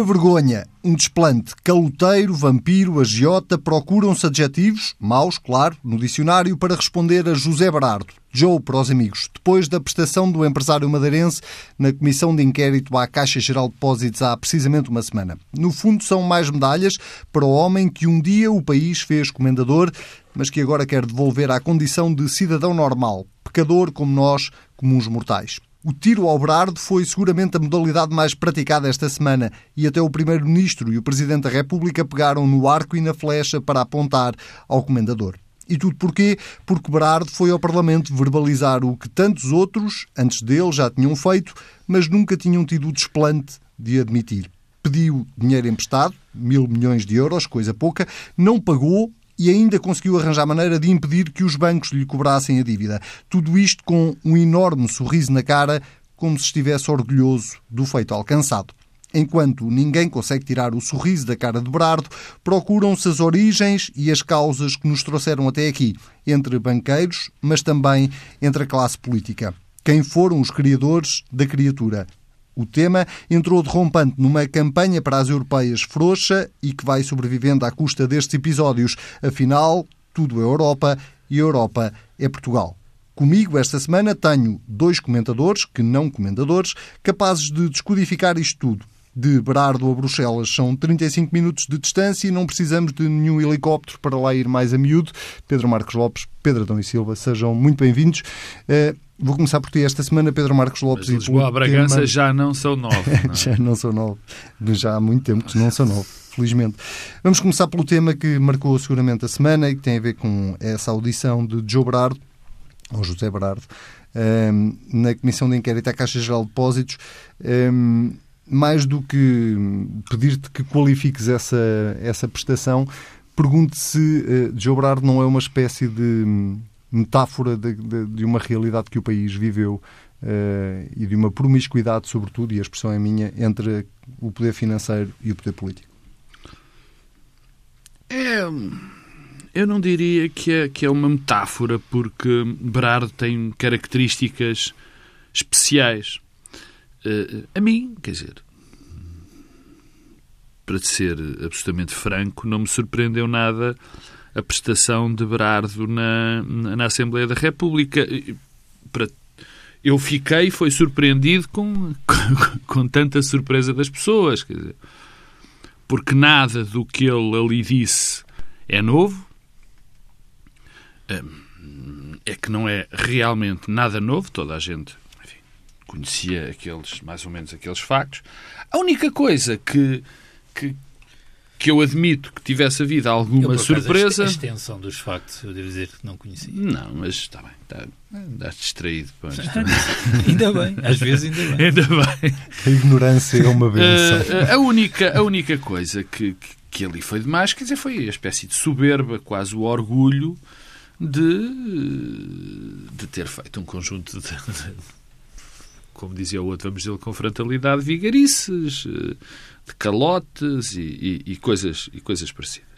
Uma vergonha, um desplante, caloteiro, vampiro, agiota, procuram-se adjetivos, maus, claro, no dicionário, para responder a José Berardo, Joe para os amigos, depois da prestação do empresário madeirense na Comissão de Inquérito à Caixa Geral de Depósitos há precisamente uma semana. No fundo, são mais medalhas para o homem que um dia o país fez comendador, mas que agora quer devolver à condição de cidadão normal, pecador como nós, comuns mortais. O tiro ao Berardo foi seguramente a modalidade mais praticada esta semana e até o Primeiro-Ministro e o Presidente da República pegaram no arco e na flecha para apontar ao Comendador. E tudo porquê? Porque Berardo foi ao Parlamento verbalizar o que tantos outros, antes dele, já tinham feito, mas nunca tinham tido o desplante de admitir. Pediu dinheiro emprestado, mil milhões de euros, coisa pouca, não pagou e ainda conseguiu arranjar maneira de impedir que os bancos lhe cobrassem a dívida. Tudo isto com um enorme sorriso na cara, como se estivesse orgulhoso do feito alcançado. Enquanto ninguém consegue tirar o sorriso da cara de Berardo, procuram-se as origens e as causas que nos trouxeram até aqui, entre banqueiros, mas também entre a classe política. Quem foram os criadores da criatura? O tema entrou derrompante numa campanha para as europeias frouxa e que vai sobrevivendo à custa destes episódios. Afinal, tudo é Europa e Europa é Portugal. Comigo esta semana tenho dois comentadores, que não comendadores, capazes de descodificar isto tudo. De Berardo a Bruxelas são 35 minutos de distância e não precisamos de nenhum helicóptero para lá ir mais a miúdo. Pedro Marcos Lopes, Pedro Adão e Silva, sejam muito bem-vindos. Uh, Vou começar por ti esta semana, Pedro Marcos Lopes. Mas Lisboa e Bragança tema... já não são nove. Não é? já não são nove. Já há muito tempo que não são nove, felizmente. Vamos começar pelo tema que marcou seguramente a semana e que tem a ver com essa audição de Joe Berardo, ou José Berardo, um, ehm, na Comissão de Inquérito à Caixa Geral de Depósitos. Um, ehm, mais do que pedir-te que qualifiques essa, essa prestação, pergunto se uh, Joe Berardo não é uma espécie de metáfora de, de, de uma realidade que o país viveu uh, e de uma promiscuidade, sobretudo, e a expressão é minha, entre o poder financeiro e o poder político? É, eu não diria que é, que é uma metáfora, porque Berardo tem características especiais. Uh, a mim, quer dizer, para ser absolutamente franco, não me surpreendeu nada a prestação de Berardo na, na Assembleia da República. Para, eu fiquei, foi surpreendido com, com, com tanta surpresa das pessoas, quer dizer, porque nada do que ele ali disse é novo. É que não é realmente nada novo, toda a gente conhecia aqueles, mais ou menos aqueles factos. A única coisa que, que, que eu admito que tivesse havido alguma eu, surpresa. A extensão dos factos, eu devo dizer que não conhecia. Não, mas está bem, está, andaste distraído. Pô, ainda bem, às vezes ainda bem. Ainda bem. A ignorância é uma benção. Uh, a, única, a única coisa que, que, que, ali foi demais, quer dizer, foi a espécie de soberba, quase o orgulho de, de ter feito um conjunto de, de como dizia o outro, vamos dizer com frontalidade, vigarices. Uh, de calotes e, e, e, coisas, e coisas parecidas.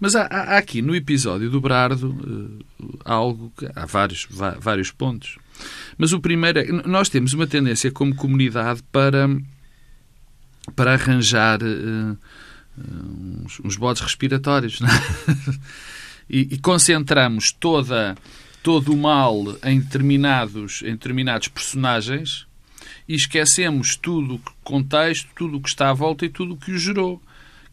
Mas há, há aqui no episódio do Brardo uh, algo há vários, vários pontos. Mas o primeiro é nós temos uma tendência como comunidade para, para arranjar uh, uns, uns bodes respiratórios é? e, e, concentramos toda, todo o mal em determinados, em determinados personagens e esquecemos tudo o contexto, tudo o que está à volta e tudo o que o gerou.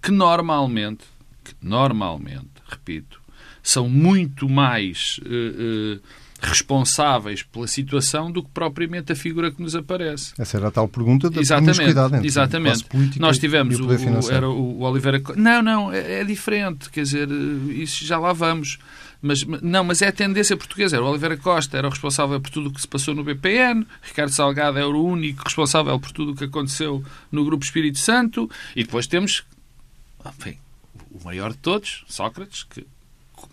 Que normalmente, que normalmente, repito, são muito mais uh, uh, responsáveis pela situação do que propriamente a figura que nos aparece. Essa era a tal pergunta da exatamente, exatamente. Nós tivemos o, o, era o Oliveira. Não, não, é, é diferente. Quer dizer, eh, isso já lá vamos. Mas, não, mas é a tendência portuguesa. Era o Oliveira Costa, era o responsável por tudo o que se passou no BPN, Ricardo Salgado era o único responsável por tudo o que aconteceu no Grupo Espírito Santo, e depois temos enfim, o maior de todos, Sócrates, que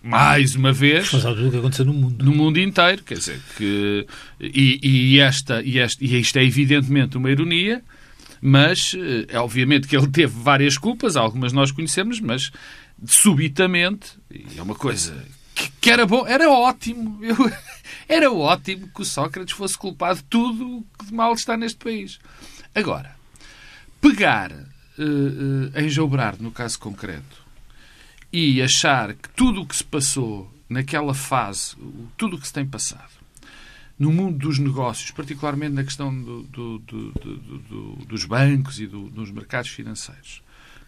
mais uma vez responsável por tudo o que aconteceu no mundo. No mundo inteiro, quer dizer, que e, e esta e, este, e isto é evidentemente uma ironia, mas é obviamente que ele teve várias culpas, algumas nós conhecemos, mas subitamente, e é uma coisa que era bom, era ótimo. Eu, era ótimo que o Sócrates fosse culpado de tudo que de mal está neste país. Agora, pegar uh, em João Brado, no caso concreto, e achar que tudo o que se passou naquela fase, tudo o que se tem passado, no mundo dos negócios, particularmente na questão do, do, do, dos bancos e dos mercados financeiros,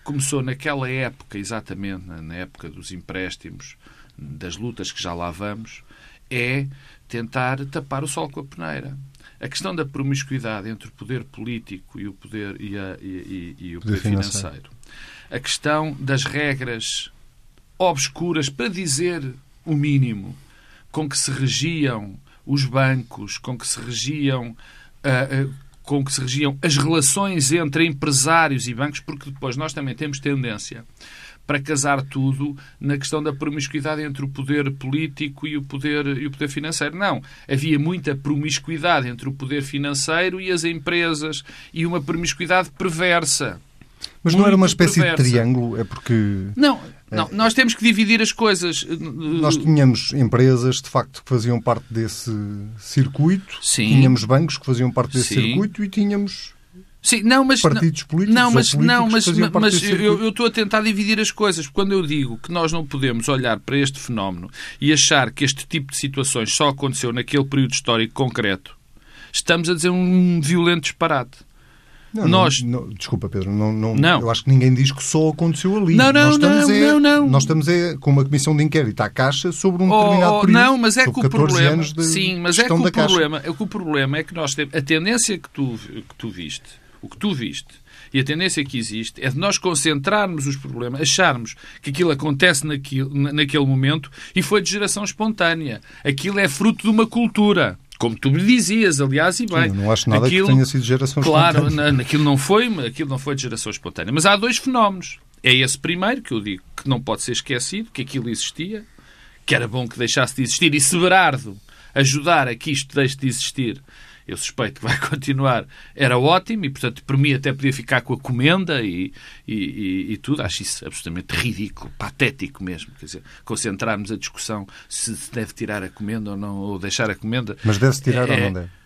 começou naquela época, exatamente na época dos empréstimos, das lutas que já lá vamos, é tentar tapar o sol com a peneira. A questão da promiscuidade entre o poder político e o poder, e, a, e, e, e o poder financeiro. A questão das regras obscuras, para dizer o mínimo, com que se regiam os bancos, com que se regiam. Uh, uh, com que se regiam as relações entre empresários e bancos, porque depois nós também temos tendência para casar tudo na questão da promiscuidade entre o poder político e o poder, e o poder financeiro. Não. Havia muita promiscuidade entre o poder financeiro e as empresas e uma promiscuidade perversa. Mas não era uma espécie perversa. de triângulo? É porque. Não, não, nós temos que dividir as coisas. Nós tínhamos empresas, de facto, que faziam parte desse circuito. Sim. Tínhamos bancos que faziam parte desse Sim. circuito e tínhamos Sim, não, mas, partidos políticos não, mas, não, mas, mas eu, eu, estou a tentar dividir as coisas. Quando eu digo que nós não podemos olhar para este fenómeno e achar que este tipo de situações só aconteceu naquele período histórico concreto, estamos a dizer um violento disparate. Não, nós... Não, não, desculpa, Pedro, não, não, não, eu acho que ninguém diz que só aconteceu ali. Não, não, nós estamos não, é, não, não. Nós estamos é, com uma comissão de inquérito à Caixa sobre um oh, determinado oh, período. Não, mas é que o problema, sim, mas é que o problema, é que o problema é que nós temos a tendência que tu, que tu viste, o que tu viste, e a tendência que existe é de nós concentrarmos os problemas, acharmos que aquilo acontece naquilo, naquele momento e foi de geração espontânea. Aquilo é fruto de uma cultura. Como tu me dizias, aliás, e bem. Sim, não acho nada aquilo, que tenha sido geração claro, espontânea. Claro, aquilo não, foi, aquilo não foi de geração espontânea. Mas há dois fenómenos. É esse primeiro, que eu digo que não pode ser esquecido, que aquilo existia, que era bom que deixasse de existir, e se Berardo ajudar a que isto deixe de existir, eu suspeito que vai continuar, era ótimo e, portanto, por mim até podia ficar com a comenda e, e, e, e tudo. Acho isso absolutamente ridículo, patético mesmo. Quer dizer, concentrarmos a discussão se se deve tirar a comenda ou não, ou deixar a comenda. Mas deve-se tirar é, ou não deve?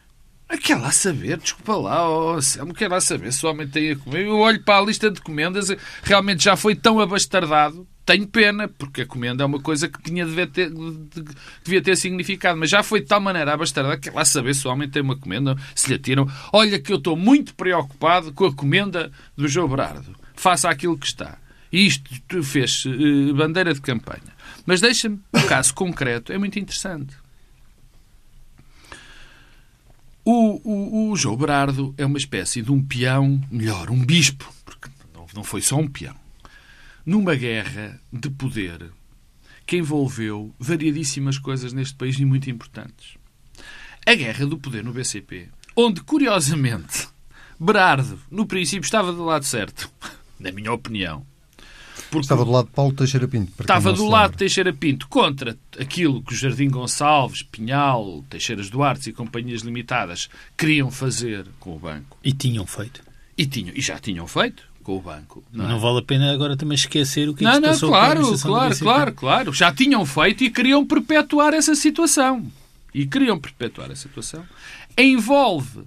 Quer lá saber, desculpa lá, oh, Selmo, quer lá saber se o homem tem a comer. Eu olho para a lista de comendas, realmente já foi tão abastardado tenho pena, porque a comenda é uma coisa que tinha devia ter, devia ter significado, mas já foi de tal maneira abastarda que lá saber se o homem tem uma comenda, se lhe atiram. Olha que eu estou muito preocupado com a comenda do João Brado. Faça aquilo que está. E isto fez uh, bandeira de campanha. Mas deixa-me, o caso concreto é muito interessante. O, o, o João Berardo é uma espécie de um peão, melhor, um bispo, porque não, foi só um peão numa guerra de poder que envolveu variadíssimas coisas neste país e muito importantes. A guerra do poder no BCP, onde, curiosamente, Berardo, no princípio, estava do lado certo, na minha opinião. Estava do lado de Paulo Teixeira Pinto. Estava do lado de Teixeira Pinto contra aquilo que o Jardim Gonçalves, Pinhal, Teixeiras Duarte e companhias limitadas queriam fazer com o banco. E tinham feito. E, tinham, e já tinham feito com o banco. Não, não é? vale a pena agora também esquecer o que, é não, que se passou não, claro, com a claro, claro, claro. Já tinham feito e queriam perpetuar essa situação. E queriam perpetuar a situação. Envolve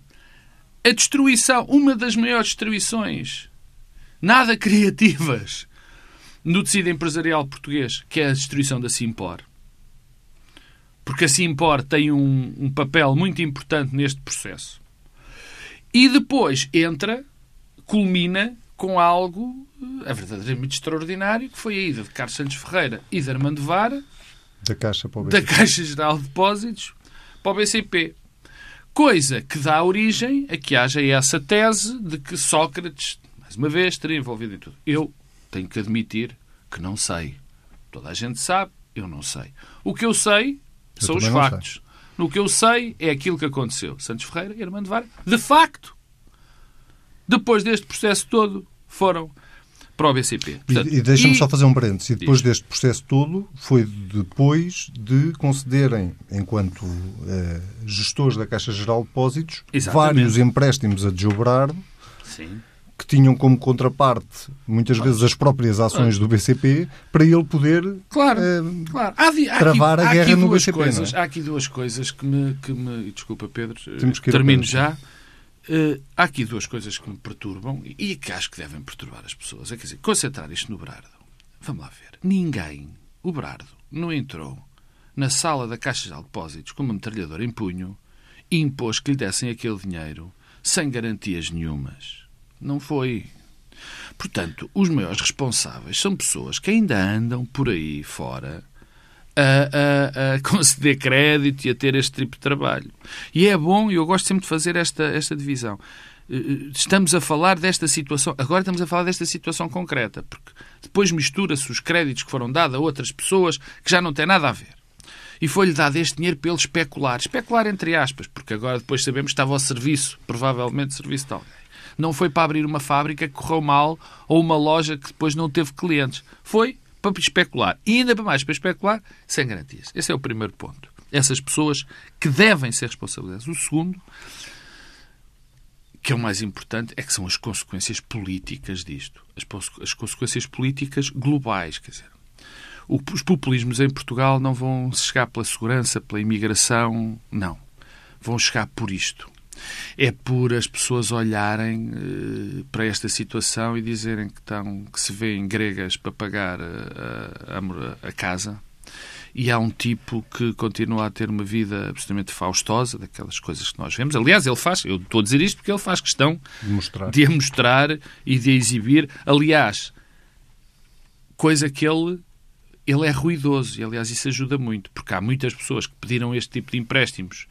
a destruição, uma das maiores destruições nada criativas no tecido empresarial português, que é a destruição da Simpor. Porque a Simpor tem um, um papel muito importante neste processo. E depois entra, culmina com algo é verdadeiramente extraordinário, que foi a ida de Carlos Santos Ferreira e de Armando Vara da Caixa, para o BCP. da Caixa Geral de Depósitos para o BCP. Coisa que dá origem a que haja essa tese de que Sócrates, mais uma vez, estaria envolvido em tudo. Eu tenho que admitir que não sei. Toda a gente sabe, eu não sei. O que eu sei eu são os factos. No que eu sei é aquilo que aconteceu. Santos Ferreira e Armando Vara, de facto, depois deste processo todo, foram para o BCP. Portanto, e, e deixa-me só fazer um parênteses. E depois deste processo todo, foi depois de concederem, enquanto uh, gestores da Caixa Geral de Depósitos, Exatamente. vários empréstimos a desobrar que tinham como contraparte, muitas vezes, as próprias ações do BCP, para ele poder claro, uh, claro. Há, há travar aqui, a guerra no BCP. É? Coisas, é? Há aqui duas coisas que me, que me... Desculpa, Pedro. Termino já Uh, há aqui duas coisas que me perturbam e que acho que devem perturbar as pessoas. É quer dizer, concentrar isto no Berardo. Vamos lá ver. Ninguém, o Berardo, não entrou na sala da Caixa de Depósitos com uma metralhadora em punho e impôs que lhe dessem aquele dinheiro sem garantias nenhumas. Não foi. Portanto, os maiores responsáveis são pessoas que ainda andam por aí fora a, a, a, conceder crédito e a ter este tipo de trabalho. E é bom, e eu gosto sempre de fazer esta, esta divisão. Eh, eh, estamos a falar desta situação, agora estamos a falar desta situação concreta, porque depois mistura-se os créditos que foram dados a outras pessoas que já não têm nada a ver. E foi-lhe dado este dinheiro ele especular. Especular entre aspas, porque agora depois sabemos que estava ao serviço, provavelmente serviço de alguém. Não foi para abrir uma fábrica que correu mal ou uma loja que depois não teve clientes. Foi para especular. E ainda mais para especular sem garantias. Esse é o primeiro ponto. Essas pessoas que devem ser responsabilizadas. O segundo, que é o mais importante, é que são as consequências políticas disto. As, as consequências políticas globais. Quer dizer, os populismos em Portugal não vão chegar pela segurança, pela imigração, não. Vão chegar por isto é por as pessoas olharem uh, para esta situação e dizerem que, estão, que se vêem gregas para pagar a, a, a, casa e há um tipo que continua a ter uma vida absolutamente faustosa, daquelas coisas que nós vemos. Aliás, ele faz, eu estou a dizer isto porque ele faz questão de, mostrar. de a mostrar e de a exibir. Aliás, coisa que ele ele é ruidoso e, aliás, isso ajuda muito, porque há muitas pessoas que pediram este tipo de empréstimos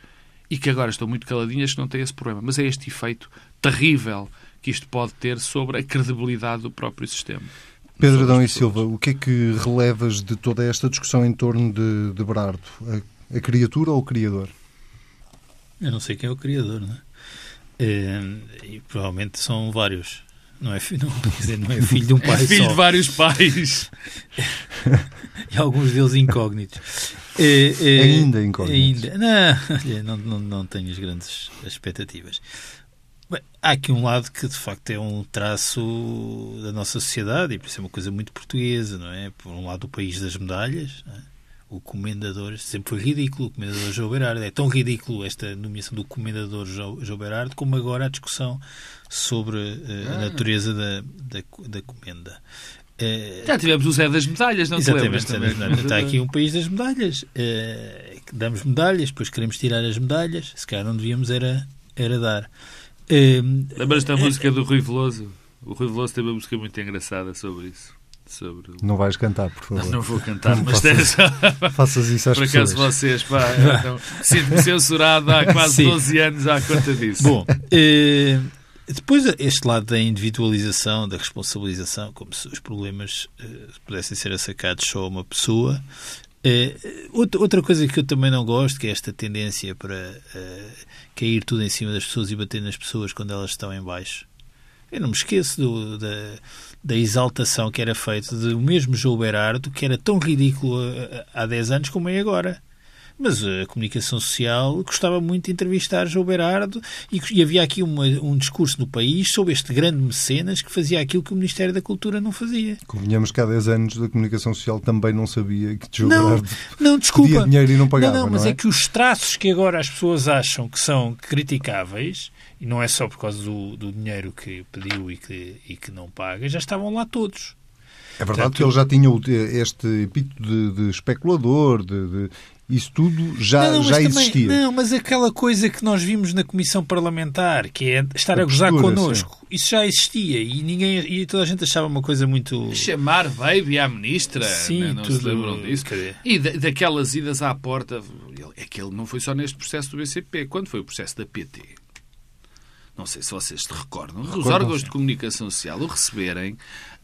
e que agora estão muito caladinhas que não têm esse problema. Mas é este efeito terrível que isto pode ter sobre a credibilidade do próprio sistema. Pedro Adão e Silva, o que é que relevas de toda esta discussão em torno de, de Berardo? A, a, criatura ou o criador? Eu não sei quem é o criador, não é? é e provavelmente são vários. Não é, não, dizer, não é filho de um pai é filho só. de vários pais. e alguns deles incógnitos. É, é, ainda incógnitos. Ainda. Não, não, não, não tenho as grandes expectativas. Bem, há aqui um lado que de facto é um traço da nossa sociedade e por isso é uma coisa muito portuguesa, não é? Por um lado, o país das medalhas, é? o comendador, sempre foi ridículo, o comendador João Berardo. É tão ridículo esta nomeação do comendador João, João Berardo como agora a discussão sobre uh, a natureza da, da, da comenda. Já tivemos o Zé das Medalhas, não exatamente, te lembras? Está aqui um país das medalhas. Uh, damos medalhas, depois queremos tirar as medalhas. Se calhar não devíamos era, era dar. Uh, Lembras-te da música do Rui Veloso? O Rui Veloso tem uma música muito engraçada sobre isso. Sobre o... Não vais cantar, por favor. Não, não vou cantar, mas faças, faças isso às Por acaso pessoas. vocês, pá, então, sinto-me censurado há quase Sim. 12 anos à conta disso. Bom, eh, depois este lado da individualização, da responsabilização, como se os problemas eh, pudessem ser assacados só a uma pessoa. Eh, outra, outra coisa que eu também não gosto, que é esta tendência para eh, cair tudo em cima das pessoas e bater nas pessoas quando elas estão em baixo. Eu não me esqueço do, da, da exaltação que era feita do mesmo João Berardo, que era tão ridículo há 10 anos como é agora. Mas a comunicação social gostava muito de entrevistar João Berardo e, e havia aqui uma, um discurso no país sobre este grande mecenas que fazia aquilo que o Ministério da Cultura não fazia. Convenhamos que há 10 anos a comunicação social também não sabia que João Não, Berardo não, desculpa. pedia dinheiro e não pagava, não, não, mas é? é que os traços que agora as pessoas acham que são criticáveis, e não é só por causa do, do dinheiro que pediu e que, e que não paga, já estavam lá todos. É verdade que ele já tinha o- este epíteto de, de especulador, de, de- isso tudo já, não, já também- existia. não, mas aquela coisa que nós vimos na Comissão Parlamentar, que é estar a, A gozar postura, connosco, isso já existia e ninguém e toda a gente achava uma coisa muito. Chamar baby à ministra, Sim, né? não tudo- se lembram disso? E da- daquelas idas à porta, é que ele não foi só neste processo do BCP, quando foi o processo da PT. Não sei se vocês se recordam, os órgãos sim. de comunicação social o receberem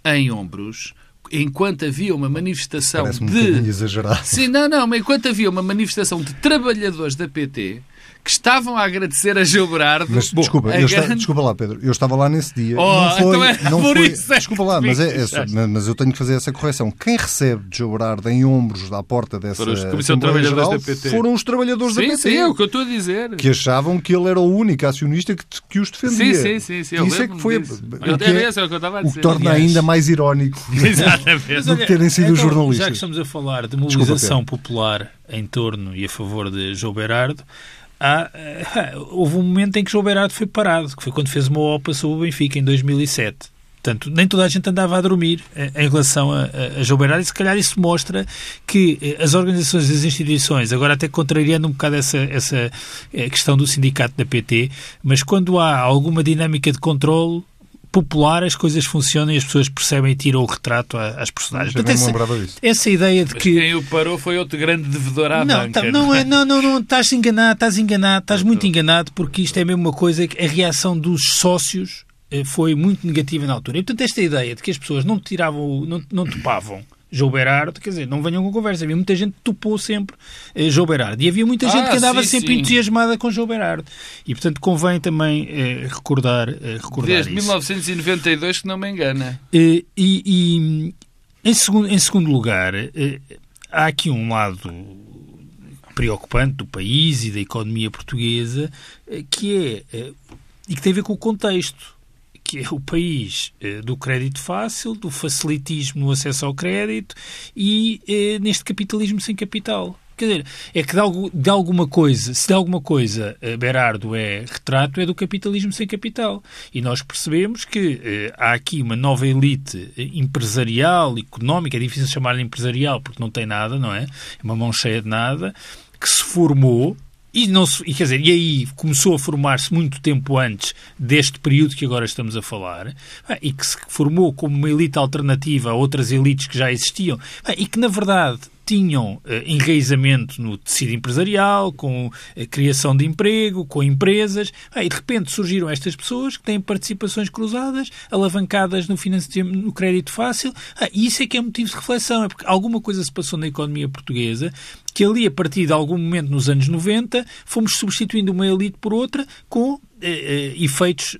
em ombros enquanto havia uma manifestação um bocadinho de. exagerado. Sim, não, não, mas enquanto havia uma manifestação de trabalhadores da PT que estavam a agradecer a Gil Berardo. Mas Bom, desculpa, eu grande- desculpa lá, Pedro. Eu estava lá nesse dia. Oh, não foi, então é não por foi, isso é desculpa lá, mas, é, é- mas- eu tenho que fazer essa correção. Quem recebe de João Berardo em ombros à porta dessa Foram os Comissão de Trabalhadores Geral da PT. foram os trabalhadores da Sim, PT. sim, é o que eu estou a dizer. Que achavam que ele era o único acionista que, que os defendia. Sim, sim, sim. sim eu Isso é que foi disso. o Eu que, é- é o que eu estava a o que dizer. torna aliás. ainda mais irónico. Exatamente. do que terem sido os então, jornalistas. Já que estamos a falar de Desculpa, mobilização popular em torno e a favor de João Berardo, há, houve um momento em que João Berardo foi parado, que foi quando fez uma OPA sobre o Benfica, em 2007. Portanto, nem toda a gente andava a dormir eh, em relação a, a, João Beirado e se calhar isso mostra que eh, as organizações e as instituições, agora até contrariando um bocado essa, essa eh, questão do sindicato da PT, mas quando há alguma dinâmica de controle popular, as coisas funcionam e as pessoas percebem e tiram o retrato às personagens. Portanto, essa, essa ideia de Mas que... quem o parou foi outro grande devedor à não, banca. Tá, não, é, não, não, não, estás enganado, estás enganado, estás muito enganado, porque isto é mesmo uma coisa que a reação dos sócios eh, foi muito negativa na altura. E, portanto, esta ideia de que as pessoas não tiravam, não, não topavam João Berardo, quer dizer, não venham com conversa. Havia muita gente que topou sempre eh, João Berardo. E havia muita gente ah, que andava sim, sempre sim. entusiasmada com João Berardo. E, portanto, convém também eh, recordar, eh, recordar Desde isso. 1992, que não me engana. Eh, e, e em, segundo, em segundo lugar, eh, há aqui um lado preocupante do país e da economia portuguesa, eh, que é eh, e que tem a ver com o contexto, que é o país eh, do crédito fácil, do facilitismo no acesso ao crédito e eh, neste capitalismo sem capital. Quer dizer, é que de, alguma coisa, se de alguma coisa eh, Berardo é retrato, é do capitalismo sem capital. E nós percebemos que eh, há aqui uma nova elite empresarial, económica, é difícil chamar-lhe empresarial porque não tem nada, não é? É uma mão cheia de nada, que se formou e, não se, e, quer dizer, e aí começou a formar-se muito tempo antes deste período que agora estamos a falar, ah, e que se formou como uma elite alternativa a outras elites que já existiam, ah, e que, na verdade, tinham eh, enraizamento no tecido empresarial, com a criação de emprego, com empresas, e de repente surgiram estas pessoas que têm participações cruzadas, alavancadas no, no crédito fácil, ah, e isso é que é motivo de reflexão, é porque alguma coisa se passou na economia portuguesa que ali, a partir de algum momento nos anos 90, fomos substituindo uma elite por outra com eh, eh, efeitos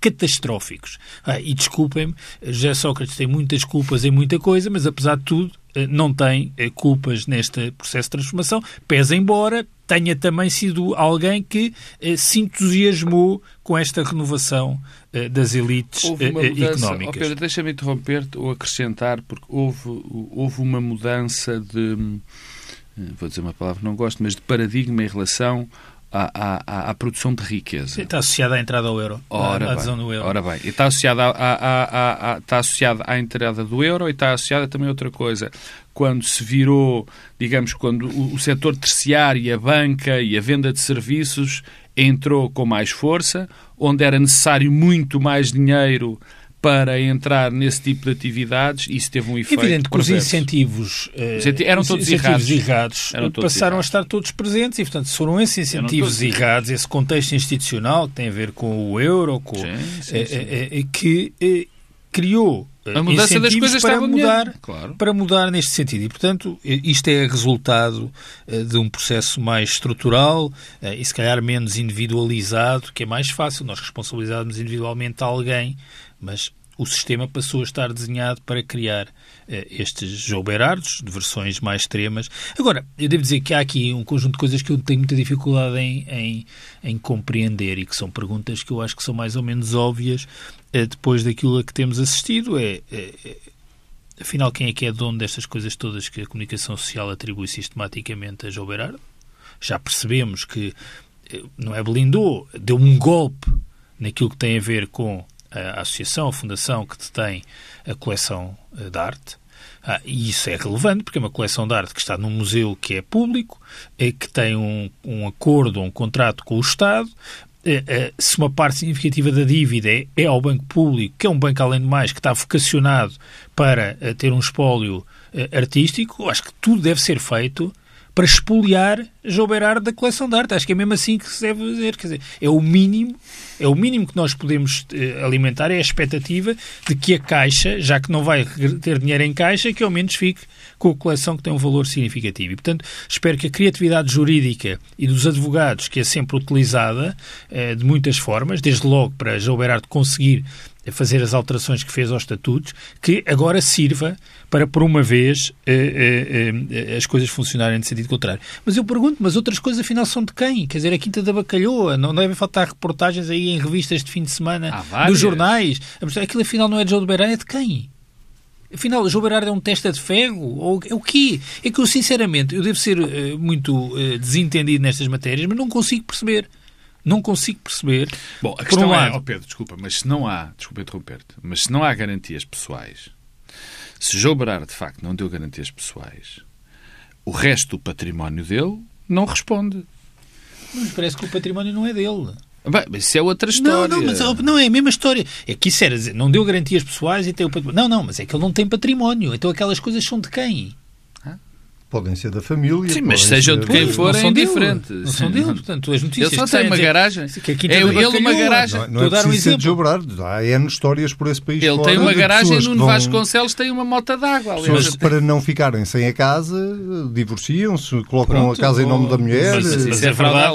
catastróficos. Ah, e desculpem-me, José Sócrates tem muitas culpas em muita coisa, mas apesar de tudo, não tem eh, culpas neste processo de transformação, pese embora tenha também sido alguém que eh, se entusiasmou com esta renovação eh, das elites Houve uma eh, mudança, económicas. oh Pedro, deixa-me interromper-te ou acrescentar, porque houve, houve uma mudança de, eh, vou dizer uma palavra que não gosto, mas de paradigma em relação à, à, à produção de riqueza. Está associada à entrada ao euro, Ora à adesão no euro. ora bem, e está associada, à, à, à, à- está associada à entrada do euro e está associada também a outra coisa. Quando se virou, digamos, quando o, o setor terciário, e a banca e a venda de serviços entrou com mais força, onde era necessário muito mais dinheiro para entrar nesse tipo de atividades, isso teve um efeito evidente que os incentivos, eh, Incenti- eram todos incentivos errados. errados Eram todos passaram errados. a estar todos presentes e, portanto, foram esses incentivos errados, esse contexto institucional que tem a ver com o euro, com, Sim, sim, eh, sim. eh, eh, que eh, criou eh, A mudança das coisas para mudar, melhor. Claro. para mudar neste sentido. E, portanto, isto é resultado eh, de um processo mais estrutural eh, e, se calhar, menos individualizado, que é mais fácil nós responsabilizarmos individualmente alguém, mas o sistema passou a estar desenhado para criar eh, estes João Berardos, de versões mais extremas. Agora, eu devo dizer que há aqui um conjunto de coisas que eu tenho muita dificuldade em, em, em compreender e que são perguntas que eu acho que são mais ou menos óbvias depois daquilo a que temos assistido. É, é, é, afinal, quem é que é dono destas coisas todas que a comunicação social atribui sistematicamente a João Berardo? Já percebemos que eh, não é blindou, deu um golpe naquilo que tem a ver com a associação, a fundação que detém a coleção eh, de arte. Ah, e isso é relevante, porque é uma coleção de arte que está num museu que é público, eh, que tem um, um acordo, um contrato com o Estado. Eh, eh, se uma parte significativa da dívida é, é ao banco público, que é um banco, além de mais, que está vocacionado para eh, ter um espólio artístico, acho que tudo deve ser feito para expoliar João Berardo da coleção de arte. Acho que é mesmo assim que se deve fazer. Quer dizer, é o mínimo, é o mínimo que nós podemos eh, alimentar, é a expectativa de que a Caixa, já que não vai ter dinheiro em Caixa, que ao menos fique com a coleção que tem um valor significativo. E, portanto, espero que a criatividade jurídica e dos advogados, que é sempre utilizada eh, de muitas formas, desde logo para João Berardo conseguir fazer as alterações que fez aos estatutos, que agora sirva para, por uma vez, eh, eh, eh, as coisas funcionarem de sentido contrário. Mas eu pergunto, mas outras coisas afinal são de quem? Quer dizer, a Quinta da Bacalhoa, não devem faltar reportagens aí em revistas de fim de semana dos jornais. Aquilo afinal não é de João de Beirão, é de quem? Afinal, João Berardo é um testa de ferro? Ou é o quê? É que eu, sinceramente, eu devo ser uh, muito uh, desentendido nestas matérias, mas não consigo perceber. Não consigo perceber. Bom, a questão um é, oh Pedro, desculpa, mas se não há, desculpa interromper-te, mas se não há garantias pessoais, se João Berardo de facto não deu garantias pessoais, o resto do património dele não responde. Mas parece que o património não é dele. Bem, isso é outra história. Não, não, mas não é a mesma história. É que isso era dizer, não deu garantias pessoais e tem o património. Não, não, mas é que ele não tem património. Então aquelas coisas são de quem? Podem ser da família. Sim, mas sejam de quem forem diferentes. Não são dele, portanto, as notícias. Ele só tem uma garagem. É ele uma garagem. Não, não é dar um exemplo. de Berardo. Há N histórias por esse país. Ele tem uma garagem, Nuno vão... Vasconcelos tem uma mota d'água. Pessoas para não ficarem sem a casa, divorciam-se, colocam a casa em nome da mulher. Mas, isso é verdade,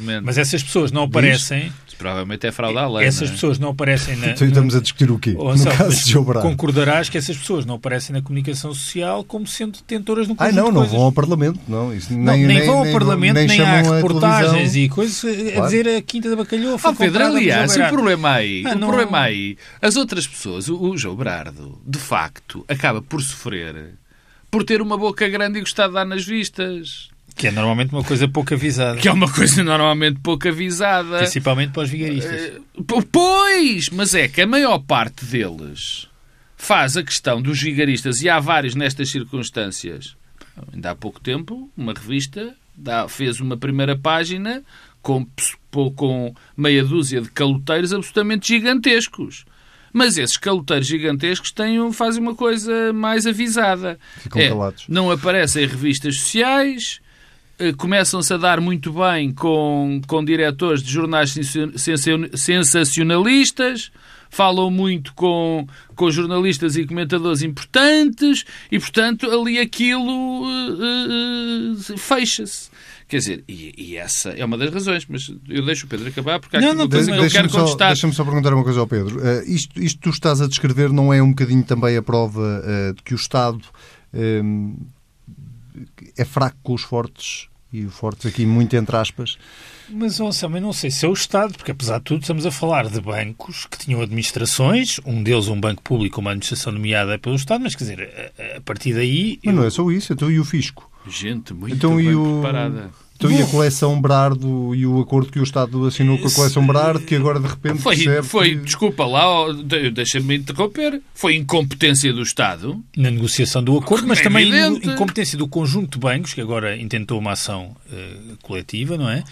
mas, mas essas pessoas não aparecem provavelmente é fraude à lei. Essas é? pessoas não aparecem na. Então estamos a discutir o quê? Ou, no caso de Concordarás que essas pessoas não aparecem na comunicação social como sendo detentoras no conjunto Ah, não, não vão ao Parlamento, não. Isso nem, não, nem, nem vão ao nem, Parlamento, nem, nem há reportagens e coisas a claro. dizer a Quinta da Bacalhau. Oh, Pedro, aliás, o problema aí, ah, o não... problema aí, as outras pessoas, o, o João Brardo, de facto, acaba por sofrer por ter uma boca grande e gostar de dar nas vistas. Que é normalmente uma coisa pouco avisada. Que é uma coisa normalmente pouco avisada. Principalmente para os vigaristas. Uh, pois, mas é que a maior parte deles faz a questão dos vigaristas, e há vários nestas circunstâncias. Ainda há pouco tempo, uma revista dá, fez uma primeira página com, com meia dúzia de caloteiros absolutamente gigantescos. Mas esses caloteiros gigantescos têm, fazem uma coisa mais avisada. Ficam é, calados. Não aparecem em revistas sociais, começam-se a dar muito bem com, com diretores de jornais sensacionalistas, falam muito com, com jornalistas e comentadores importantes e, portanto, ali aquilo uh, uh, fecha-se. Quer dizer, e, e, essa é uma das razões, mas eu deixo o Pedro acabar porque há não, não, coisa que eu quero contestar. Deixa-me só perguntar uma coisa ao Pedro. Uh, isto, isto tu estás a descrever não é um bocadinho também a prova de que o Estado é fraco com os fortes e fortes aqui muito entre aspas. Mas, Anselmo, eu não sei se é o Estado, porque apesar de tudo estamos a falar de bancos que tinham administrações, um deles um banco público, uma administração nomeada pelo Estado, mas quer dizer, a, a partir daí... Mas eu... não é só isso, então e o fisco? Gente muito então, bem o... preparada. Então, e a coleção Brardo e o acordo que o Estado assinou com a coleção Brardo, que agora de repente foi, percebe foi que... desculpa lá, deixa-me interromper, foi incompetência do Estado na negociação do acordo, mas é também evidente. incompetência do conjunto de bancos que agora intentou uma ação uh, coletiva, não é?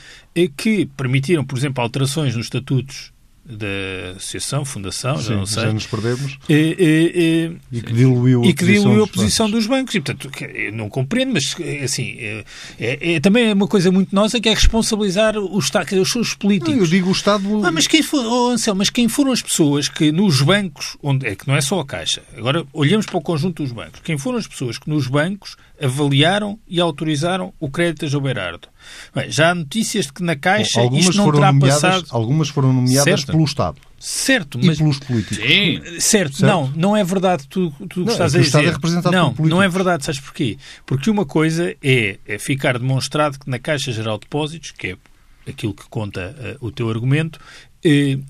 Que permitiram, por exemplo, alterações nos estatutos da associação, fundação, Sim, já não sei. Já nos perdemos. E, e, e, e que diluiu, e que diluiu a posição dos bancos. E, portanto, não compreendo, mas assim, é, é, é também é uma coisa muito nossa que é responsabilizar o Estado, os seus políticos. eu digo o Estado. Ah, mas quem for, oh, Ansel, mas quem foram as pessoas que nos bancos, onde é que não é só a Caixa, agora olhamos para o conjunto dos bancos, quem foram as pessoas que nos bancos avaliaram e autorizaram o crédito a João Berardo? Bem, já há notícias de que na Caixa Bom, isto não terá nomeadas, passado... Algumas foram nomeadas certo. pelo Estado. Certo, mas... E pelos políticos. Sim. Certo, certo, não, não é verdade tu, tu não, estás é a dizer. O Estado é representado não, por não é verdade, sabes porquê? Porque uma coisa é, é ficar demonstrado que na Caixa Geral de Depósitos, que é aquilo que conta uh, o teu argumento, uh,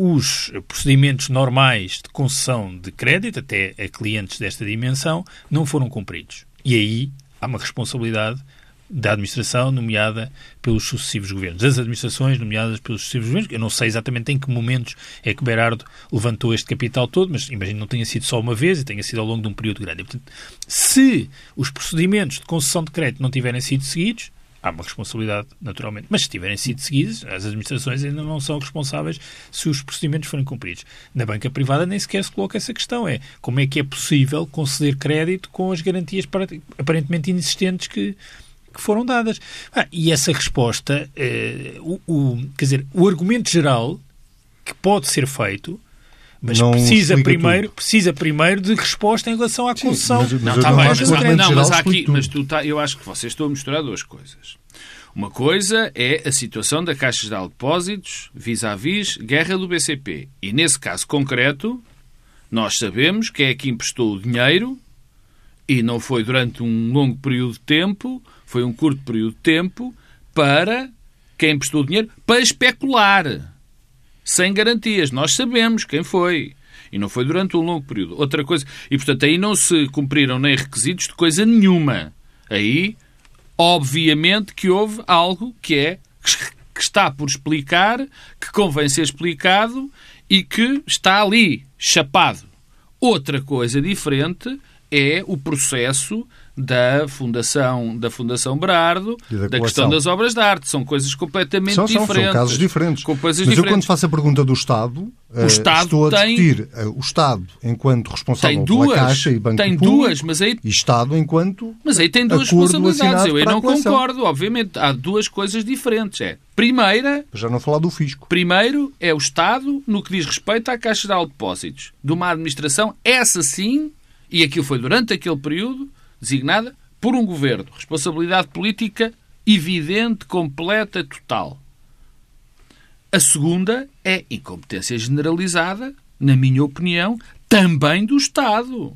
os procedimentos normais de concessão de crédito, até a clientes desta dimensão, não foram cumpridos. E aí há uma responsabilidade da administração nomeada pelos sucessivos governos, das administrações nomeadas pelos sucessivos governos. Eu não sei exatamente em que momentos é que Berardo levantou este capital todo, mas imagino que não tenha sido só uma vez e tenha sido ao longo de um período grande. portanto, se os procedimentos de concessão de crédito não tiverem sido seguidos, há uma responsabilidade, naturalmente. Mas se tiverem sido seguidos, as administrações ainda não são responsáveis se os procedimentos forem cumpridos. Na banca privada nem sequer se coloca essa questão. É como é que é possível conceder crédito com as garantias aparentemente inexistentes que, que foram dadas. Ah, e essa resposta, eh, o, o, quer dizer, o argumento geral que pode ser feito mas não precisa primeiro, precisa primeiro de resposta em relação à concessão. Sim, mas, mas não, tá bem, mas, não, mas, aqui, mas tu tá, eu acho que vocês estão a misturar duas coisas. Uma coisa é a situação da Caixa de Depósitos vis-à-vis -vis guerra do BCP. E nesse caso concreto, nós sabemos que é que emprestou o dinheiro e não foi durante um longo período de tempo, foi um curto período de tempo, para quem emprestou dinheiro para especular. Sem garantias. Nós sabemos quem foi. E não foi durante um longo período. Outra coisa. E, portanto, aí não se cumpriram nem requisitos de coisa nenhuma. Aí, obviamente, que houve algo que é que está por explicar, que convém ser explicado e que está ali, chapado. Outra coisa diferente é o processo da Fundação, da Fundação Berardo, da, da questão das obras de arte. São coisas completamente são, são, diferentes. São casos diferentes. Mas diferentes. eu, quando faço a pergunta do Estado, o Estado estou a discutir tem, o Estado enquanto responsável tem duas, pela Caixa e Banco tem Público duas, mas aí, e Estado enquanto Mas aí tem duas responsabilidades. Eu aí não concordo, obviamente. Há duas coisas diferentes. É, primeira... Já não falar do fisco. Primeiro é o Estado no que diz respeito à Caixa de Depósitos. De uma administração, essa sim, e aquilo foi durante aquele período, designada por um governo. Responsabilidade política evidente, completa, total. A segunda é incompetência generalizada, na minha opinião, também do Estado.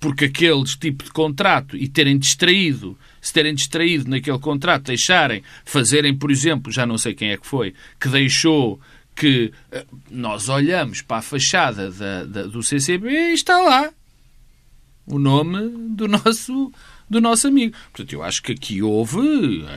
Porque aqueles tipo de contrato e terem distraído, se terem distraído naquele contrato, deixarem, fazerem, por exemplo, já não sei quem é que foi, que deixou que eh, nós olhamos para a fachada da, da, do CCB e está lá o nome do nosso do nosso amigo. Portanto, eu acho que aqui houve,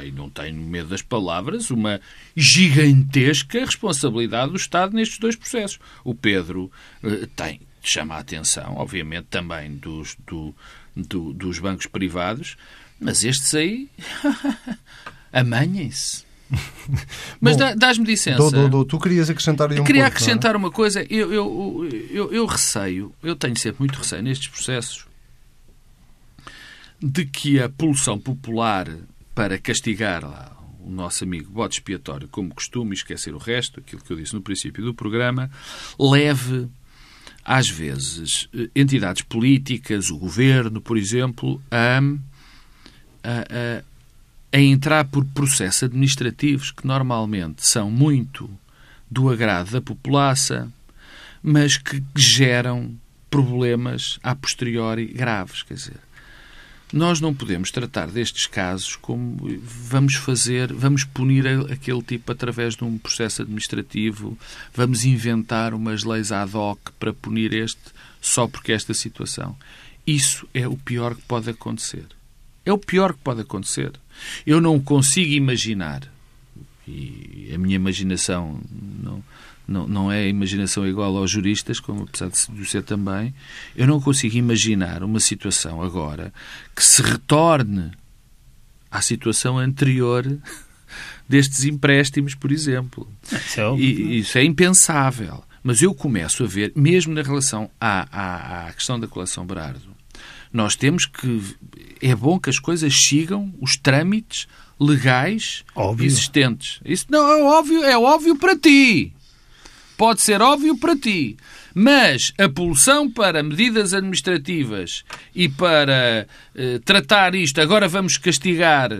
e não tenho medo das palavras, uma gigantesca responsabilidade do Estado nestes dois processos. O Pedro eh, tem, chama a atenção, obviamente, também dos, do, do, dos bancos privados, mas estes aí amanhem-se. Mas dás-me licença. Do, do, do, tu querias acrescentar aí um Queria ponto, acrescentar é? uma coisa. Eu, eu, eu, eu receio, eu tenho sempre muito receio nestes processos de que a pulsão popular para castigar lá, o nosso amigo bode expiatório, como costume, esquecer o resto, aquilo que eu disse no princípio do programa, leve, às vezes, entidades políticas, o governo, por exemplo, a, a, a, a entrar por processos administrativos que normalmente são muito do agrado da população, mas que geram problemas a posteriori graves. Quer dizer, nós não podemos tratar destes casos como vamos fazer, vamos punir aquele tipo através de um processo administrativo, vamos inventar umas leis ad hoc para punir este só porque esta situação. Isso é o pior que pode acontecer. É o pior que pode acontecer. Eu não consigo imaginar, e a minha imaginação não, não, não é imaginação igual aos juristas, como apesar de ser também, eu não consigo imaginar uma situação agora que se retorne à situação anterior destes empréstimos, por exemplo. Isso é, e, isso é impensável. Mas eu começo a ver, mesmo na relação à, à, à questão da coleção Berardo, nós temos que. É bom que as coisas sigam os trâmites legais óbvio. existentes. Isso não é óbvio, é óbvio para ti pode ser óbvio para ti. Mas a pulsão para medidas administrativas e para eh, tratar isto, agora vamos castigar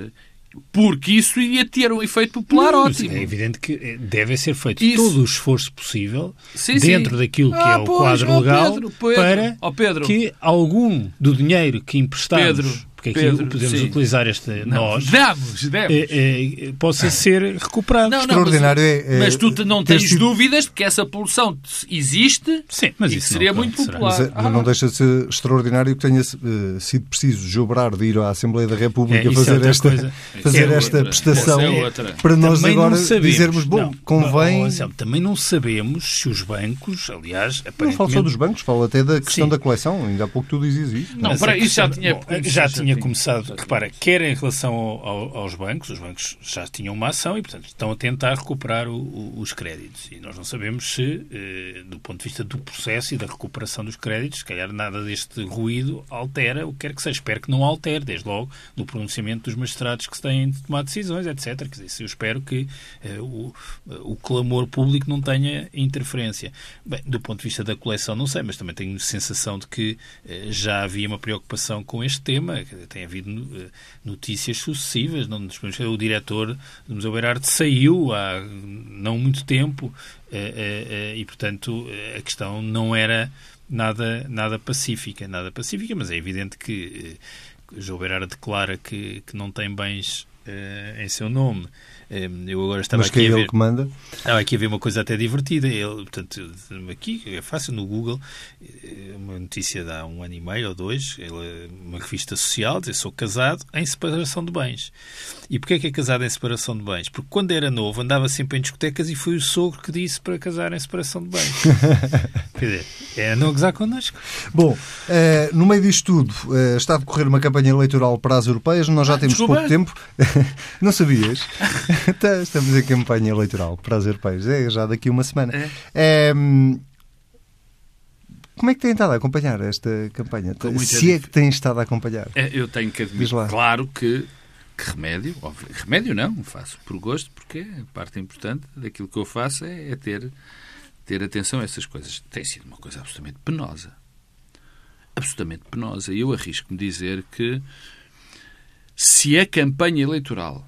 porque isso ia ter um efeito popular Não, ótimo. É evidente que eh, deve ser feito Isso. todo o esforço possível Sim, dentro sim. daquilo que Ah, é o pois, quadro ó, legal Pedro, Pedro, para Pedro. que algum do dinheiro que emprestamos, Pedro, porque aqui Pedro, podemos sim. utilizar este Não, nós, Damos, demos. eh, eh, possa ser recuperado. Não, não, extraordinário mas, é- é mas tu não tens sido- dúvidas de que essa poluição existe Sim, mas e isso seria não, muito popular. Mas, é- mas não Ah. deixa de ser extraordinário que tenha eh, sido preciso Jobrar de ir à Assembleia da República É, é fazer, esta, coisa. fazer é esta outra. prestação é para nós Também agora dizermos, bom, Não, convém... também não sabemos se os bancos, aliás, Não falo só aparentemente- dos bancos, falo até da questão Sim. da coleção. Ainda há pouco tu dizias isso. Não, para isso já tinha- já tinha começado. Repara, quer em relação ao- ao- aos bancos, os bancos já tinham uma ação e, portanto, estão a tentar recuperar o- o- os créditos. E nós não sabemos se, eh, do ponto de vista do processo e da recuperação dos créditos, se calhar nada deste ruído altera o que quer que seja. Espero que não altere, desde logo, no pronunciamento dos magistrados que se têm de tomar decisões, etc. Quer dizer, eu espero que eh, o, o clamor público não tenha interferência. Bem, do ponto de vista da coleção, não sei, mas também tenho sensação de que eh, já havia uma preocupação com este tema. Tem havido eh, notícias sucessivas. Não O diretor do Museu Beirarte saiu há não muito tempo eh, eh, e, portanto, a questão não era nada, nada pacífica. Nada pacífica, mas é evidente que João Beirarte declara que, que não tem bens em seu nome. Eu agora estava Mas aqui que é a ver... ele que manda? Estava aqui a ver uma coisa até divertida. Ele, portanto, aqui é fácil no Google, eh, uma notícia de há um ano e meio ou dois, ele, é uma revista social, diz sou casado em separação de bens. E porquê é que é casado em separação de bens? Porque quando era novo andava sempre em discotecas e foi o sogro que disse para casar em separação de bens. Quer dizer, é não gozar connosco. Bom, eh, no meio disto tudo, eh, está a decorrer uma campanha eleitoral para as europeias, nós já ah, temos desculpa. pouco tempo. não sabias? Tá, estamos em campanha eleitoral para as europeias. É já daqui a uma semana. É. É, como é que tem estado a acompanhar esta campanha? Se é que tem estado a acompanhar. É, eu tenho que admitir, claro que, que remédio, óbvio, remédio não, faço por gosto, porque a parte importante daquilo que eu faço é, é ter, ter atenção a essas coisas. Tem sido uma coisa absolutamente penosa. Absolutamente penosa. E eu arrisco-me dizer que se a campanha eleitoral,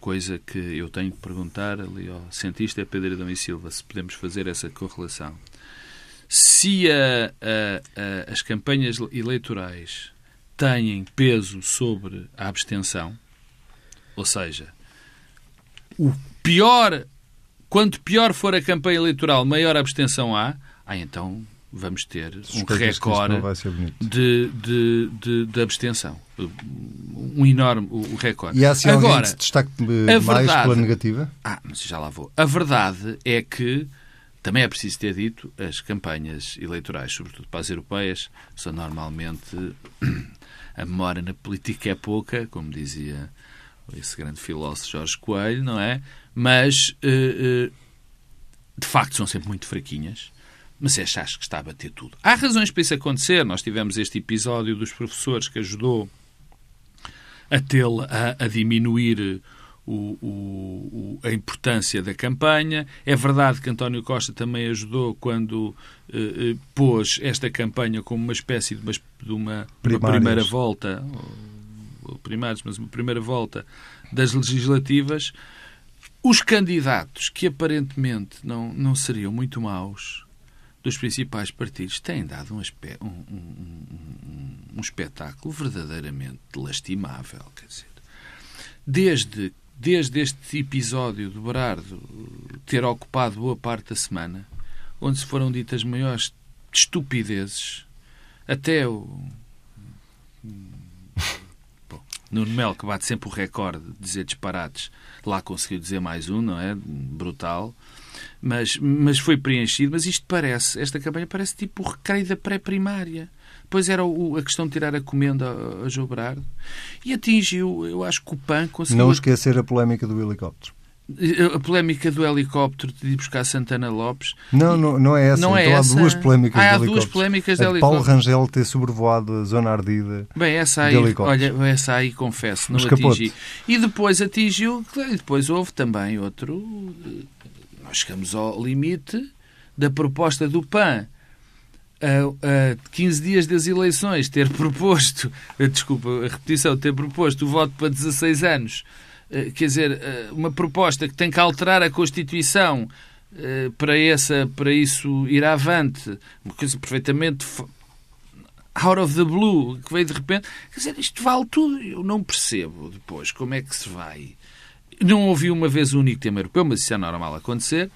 coisa que eu tenho que perguntar ali ao cientista Pedro Adão e Silva, se podemos fazer essa correlação, se a- a- a- as campanhas eleitorais têm peso sobre a abstenção, ou seja, o pior, quanto pior for a campanha eleitoral, maior abstenção há, ah, então vamos ter um recorde de, de, de, de abstenção. Um enorme recorde. E há assim Agora, que se destaque eh, mais verdade- pela negativa? ah, mas já lá vou. A verdade é que, também é preciso ter dito, as campanhas eleitorais, sobretudo para as europeias, são normalmente. A memória na política é pouca, como dizia esse grande filósofo Jorge Coelho, não é? Mas, eh, eh, de facto, são sempre muito fraquinhas. Mas é acho que está a bater tudo. Há razões para isso acontecer. Nós tivemos este episódio dos professores que ajudou a tê-la a, a diminuir o- o- a importância da campanha. É verdade que António Costa também ajudou quando eh, eh, pôs esta campanha como uma espécie de uma, de uma- uma primeira volta, ou, primários, mas uma primeira volta das legislativas. Os candidatos que aparentemente não, não seriam muito maus dos principais partidos têm dado um, um- um- um- um espetáculo verdadeiramente lastimável. Quer dizer, desde, desde este episódio de Berardo ter ocupado boa parte da semana, onde se foram ditas maiores estupidezes, até o. Bom, Nuno Melo, que bate sempre o recorde de dizer disparates, lá conseguiu dizer mais um, não é? Brutal. Mas, mas foi preenchido. Mas isto parece, esta campanha parece tipo o recreio da pré-primária. Depois era a questão de tirar a comenda a, João Berardo. E atingiu, eu acho que o PAN conseguiu Não esquecer a polémica do helicóptero. a polémica do helicóptero de ir buscar Santana Lopes. Não, não, não é essa. Não é então essa. há duas polémicas Ah, de há duas polémicas de de Paulo helicóptero. Rangel ter sobrevoado a zona ardida. Bem, essa aí, helicóptero. olha, essa aí confesso, não Escapou-te. atingi. E depois atingiu, e depois houve também outro. Nós chegamos ao limite da proposta do PAN. A, a 15 dias das eleições, ter proposto, desculpa a repetição, ter proposto o voto para 16 anos, Eh, quer dizer, eh, uma proposta que tem que alterar a Constituição eh, para, essa, para isso ir avante, uma coisa perfeitamente out of the blue, que veio de repente. Quer dizer, isto vale tudo. Eu não percebo depois como é que se vai. Não ouvi uma vez o único tema europeu, mas isso é normal acontecer.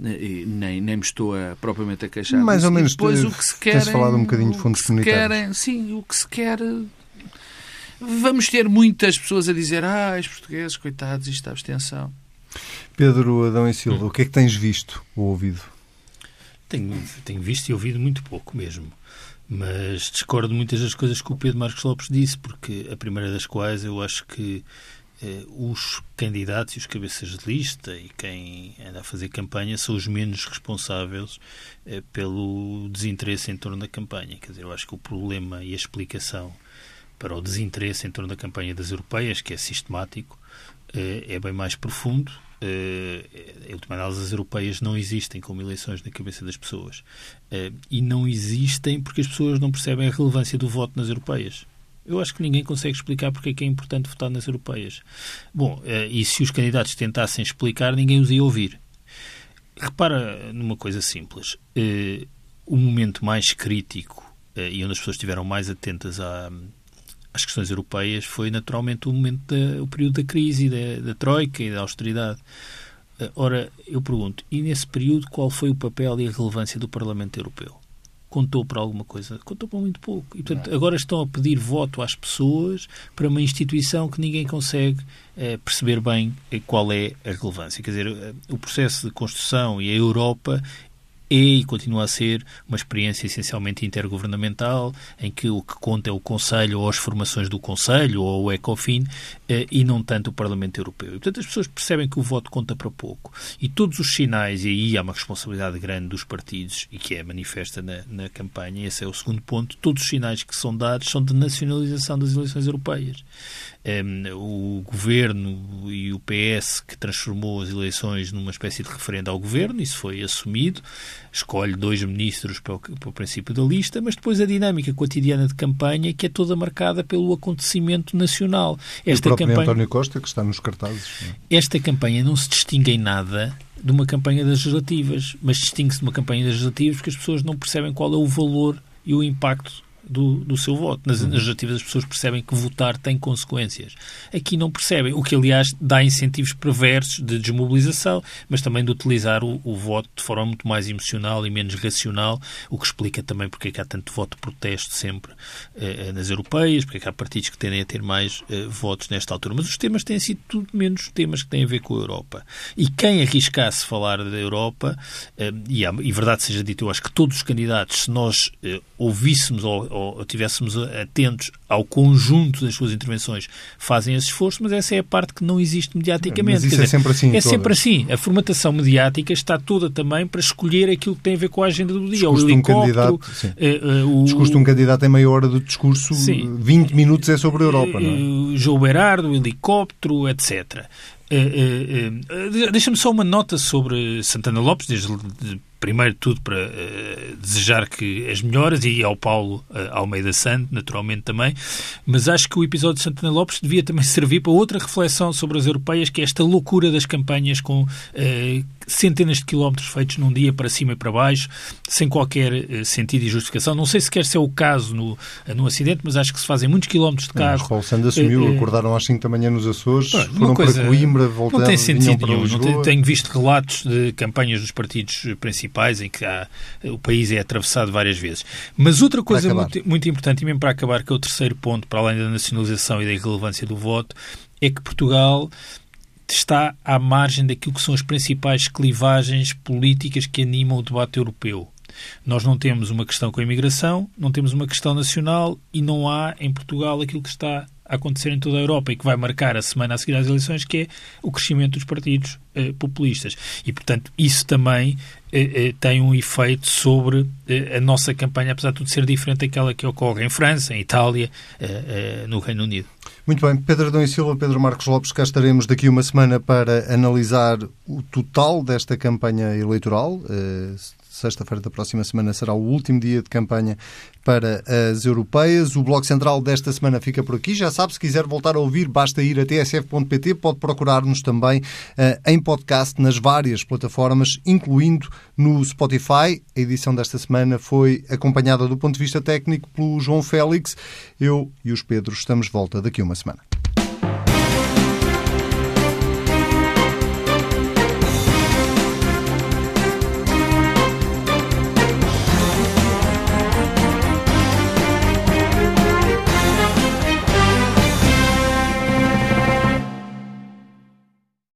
E nem, nem me estou a, propriamente a queixar. Mais disso. ou E menos, depois tu- o que se tens querem, falado um bocadinho de o fundos comunitários. querem, Sim, o que se quer. Vamos ter muitas pessoas a dizer: ah, os portugueses, coitados, isto é abstenção. Pedro Adão e Silva, o que é que tens visto ou ouvido? Tenho, tenho visto e ouvido muito pouco mesmo. Mas discordo de muitas das coisas que o Pedro Marcos Lopes disse, porque a primeira das quais eu acho que os candidatos e os cabeças de lista e quem anda a fazer campanha são os menos responsáveis eh, pelo desinteresse em torno da campanha. Quer dizer, eu acho que o problema e a explicação para o desinteresse em torno da campanha das europeias, que é sistemático, eh, é bem mais profundo. Eh, Em última análise, as europeias não existem como eleições na cabeça das pessoas. Eh, E não existem porque as pessoas não percebem a relevância do voto nas europeias. Eu acho que ninguém consegue explicar porque é que é importante votar nas europeias. Bom, eh, e se os candidatos tentassem explicar, ninguém os ia ouvir. Repara numa coisa simples. Eh, O momento mais crítico eh, e onde as pessoas estiveram mais atentas às questões europeias foi naturalmente o momento da, o período da crise, da, da troika e da austeridade. Ora, eu pergunto, e nesse período qual foi o papel e a relevância do Parlamento Europeu? Contou para alguma coisa? Contou para muito pouco. E, portanto, agora estão a pedir voto às pessoas para uma instituição que ninguém consegue eh, perceber bem eh, qual é a relevância. Quer dizer, eh, o processo de construção e a Europa é e continua a ser uma experiência essencialmente intergovernamental, em que o que conta é o Conselho ou as formações do Conselho ou o ECOFIN eh, e não tanto o Parlamento Europeu. E, portanto, as pessoas percebem que o voto conta para pouco. E todos os sinais, e aí há uma responsabilidade grande dos partidos e que é manifesta na, na campanha, esse é o segundo ponto, todos os sinais que são dados são de nacionalização das eleições europeias. Um, o governo e o PS que transformou as eleições numa espécie de referendo ao governo, isso foi assumido, escolhe dois ministros para o, para o princípio da lista, mas depois a dinâmica cotidiana de campanha que é toda marcada pelo acontecimento nacional. Esta o campanha, António Costa, que está nos cartazes. É? Esta campanha não se distingue em nada de uma campanha das legislativas, mas distingue-se de uma campanha das legislativas porque as pessoas não percebem qual é o valor e o impacto do, do seu voto. Nas uhum. narrativas as pessoas percebem que votar tem consequências. Aqui não percebem, o que aliás dá incentivos perversos de desmobilização, mas também de utilizar o, o voto de forma muito mais emocional e menos racional, o que explica também porque é que há tanto voto de protesto sempre eh, nas europeias, porque é que há partidos que tendem a ter mais eh, votos nesta altura. Mas os temas têm sido tudo menos temas que têm a ver com a Europa. E quem arriscasse falar da Europa, eh, e, há, e verdade seja dito, eu acho que todos os candidatos, se nós eh, ouvíssemos ou ou estivéssemos atentos ao conjunto das suas intervenções, fazem esse esforço, mas essa é a parte que não existe mediaticamente. Mas isso é sempre assim. É todas. sempre assim. A formatação mediática está toda também para escolher aquilo que tem a ver com a agenda do dia. O helicóptero... Um uh, o discurso de um candidato é meia hora do discurso, sim. 20 minutos é sobre a Europa, não é? João Berardo, o helicóptero, etc. Uh, uh, Deixa-me só uma nota sobre Santana Lopes, desde primeiro tudo para uh, desejar que as melhoras e ao Paulo uh, Almeida Santo, naturalmente também, mas acho que o episódio de Santana Lopes devia também servir para outra reflexão sobre as europeias, que é esta loucura das campanhas com uh, centenas de quilómetros feitos num dia para cima e para baixo, sem qualquer sentido e justificação. Não sei se quer ser o caso no, no acidente, mas acho que se fazem muitos quilómetros de carro. Mas Paulo Santos assumiu, acordaram às 5 da manhã nos Açores, foram coisa, para Coimbra, voltaram, Não tem sentido nenhum. Não tenho visto relatos de campanhas dos partidos principais principais em que há, o país é atravessado várias vezes. Mas outra coisa muito, muito importante, e mesmo para acabar, que é o terceiro ponto, para além da nacionalização e da irrelevância do voto, é que Portugal está à margem daquilo que são as principais clivagens políticas que animam o debate europeu. Nós não temos uma questão com a imigração, não temos uma questão nacional e não há em Portugal aquilo que está a acontecer em toda a Europa e que vai marcar a semana a seguir às eleições, que é o crescimento dos partidos eh, populistas. E, portanto, isso também eh, eh, tem um efeito sobre a nossa campanha, apesar de tudo ser diferente daquela que ocorre em França, em Itália, no Reino Unido. Muito bem. Pedro Adão e Silva, Pedro Marcos Lopes, cá estaremos daqui uma semana para analisar o total desta campanha eleitoral sexta-feira da próxima semana será o último dia de campanha para as europeias. O Bloco Central desta semana fica por aqui. Já sabe, se quiser voltar a ouvir, basta ir a tsf.pt. Pode procurar-nos também uh, em podcast nas várias plataformas, incluindo no Spotify. A edição desta semana foi acompanhada do ponto de vista técnico pelo João Félix. Eu e os Pedros estamos de volta daqui a uma semana.